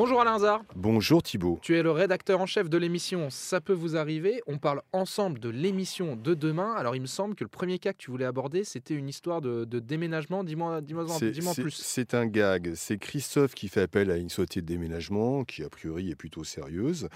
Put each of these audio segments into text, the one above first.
Bonjour Alain Hazard. Bonjour Thibault. Tu es le rédacteur en chef de l'émission Ça peut vous arriver. On parle ensemble de l'émission de demain. Alors il me semble que le premier cas que tu voulais aborder, c'était une histoire de, déménagement. Dis-moi dis dis plus. C'est un gag. C'est Christophe qui fait appel à une société de déménagement qui a priori est plutôt sérieuse.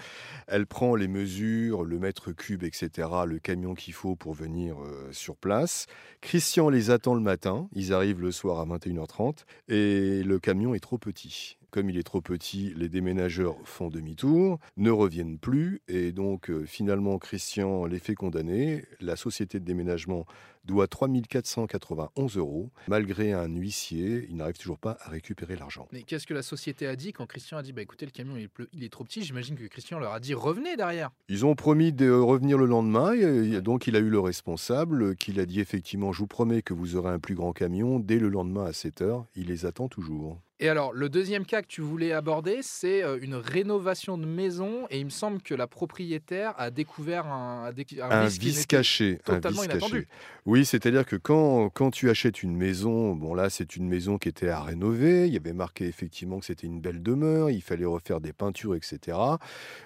Elle prend les mesures, le mètre cube, etc., le camion qu'il faut pour venir euh, sur place. Christian les attend le matin. Ils arrivent le soir à 21h30 et le camion est trop petit comme il est trop petit, les déménageurs font demi-tour, ne reviennent plus, et donc euh, finalement Christian les fait condamner. La société de déménagement doit 3491 euros. Malgré un huissier, il n'arrive toujours pas à récupérer l'argent. Mais qu'est-ce que la société a dit quand Christian a dit bah écoutez, le camion il est trop petit J'imagine que Christian leur a dit revenez derrière. Ils ont promis de revenir le lendemain, et donc il a eu le responsable qui a dit effectivement je vous promets que vous aurez un plus grand camion dès le lendemain à 7 h. Il les attend toujours. Et alors, le deuxième cas que tu voulais aborder, c'est euh, une rénovation de maison. Et il me semble que la propriétaire a découvert un, un, vice, caché. Totalement inattendu. Oui, c'est-à-dire que quand, quand tu achètes une maison, bon là, c'est une maison qui était à rénover. Il y avait marqué effectivement que c'était une belle demeure. Il fallait refaire des peintures, etc.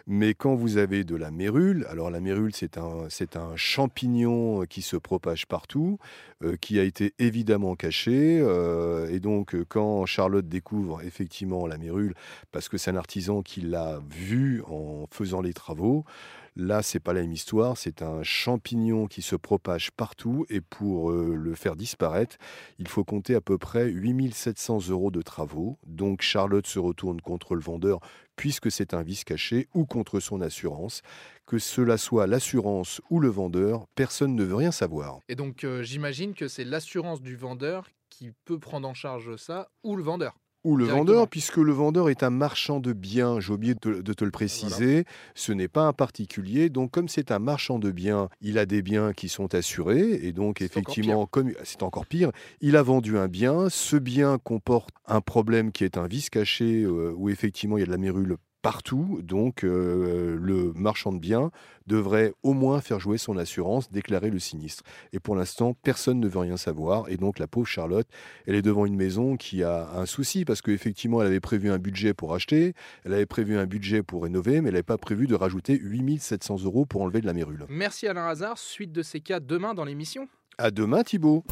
Mais quand vous avez de la mérule, alors la mérule, c'est un, c'est un champignon qui se propage partout, euh, qui a été évidemment caché. Euh, et donc, quand Charlotte découvre effectivement la mérule parce que c'est un artisan qui l'a vu en faisant les travaux. Là, c'est pas la même histoire, c'est un champignon qui se propage partout et pour euh, le faire disparaître, il faut compter à peu près 8700 euros de travaux. Donc Charlotte se retourne contre le vendeur puisque c'est un vice caché ou contre son assurance. Que cela soit l'assurance ou le vendeur, personne ne veut rien savoir. Et donc euh, j'imagine que c'est l'assurance du vendeur qui peut prendre en charge ça ou le vendeur ou le vendeur, puisque le vendeur est un marchand de biens, j'ai oublié de, te le préciser, ce n'est pas un particulier, donc comme c'est un marchand de biens, il a des biens qui sont assurés, et donc effectivement, comme c'est encore pire, il a vendu un bien, ce bien comporte un problème qui est un vice caché, euh, où effectivement il y a de la mérule partout. Donc, euh, le marchand de biens devrait au moins faire jouer son assurance, déclarer le sinistre. Et pour l'instant, personne ne veut rien savoir. Et donc, la pauvre Charlotte, elle est devant une maison qui a un souci parce qu'effectivement, elle avait prévu un budget pour acheter, elle avait prévu un budget pour rénover, mais elle n'avait pas prévu de rajouter 8700 euros pour enlever de la mérule. Merci Alain Hazard. Suite de ces cas demain dans l'émission. À demain, Thibault.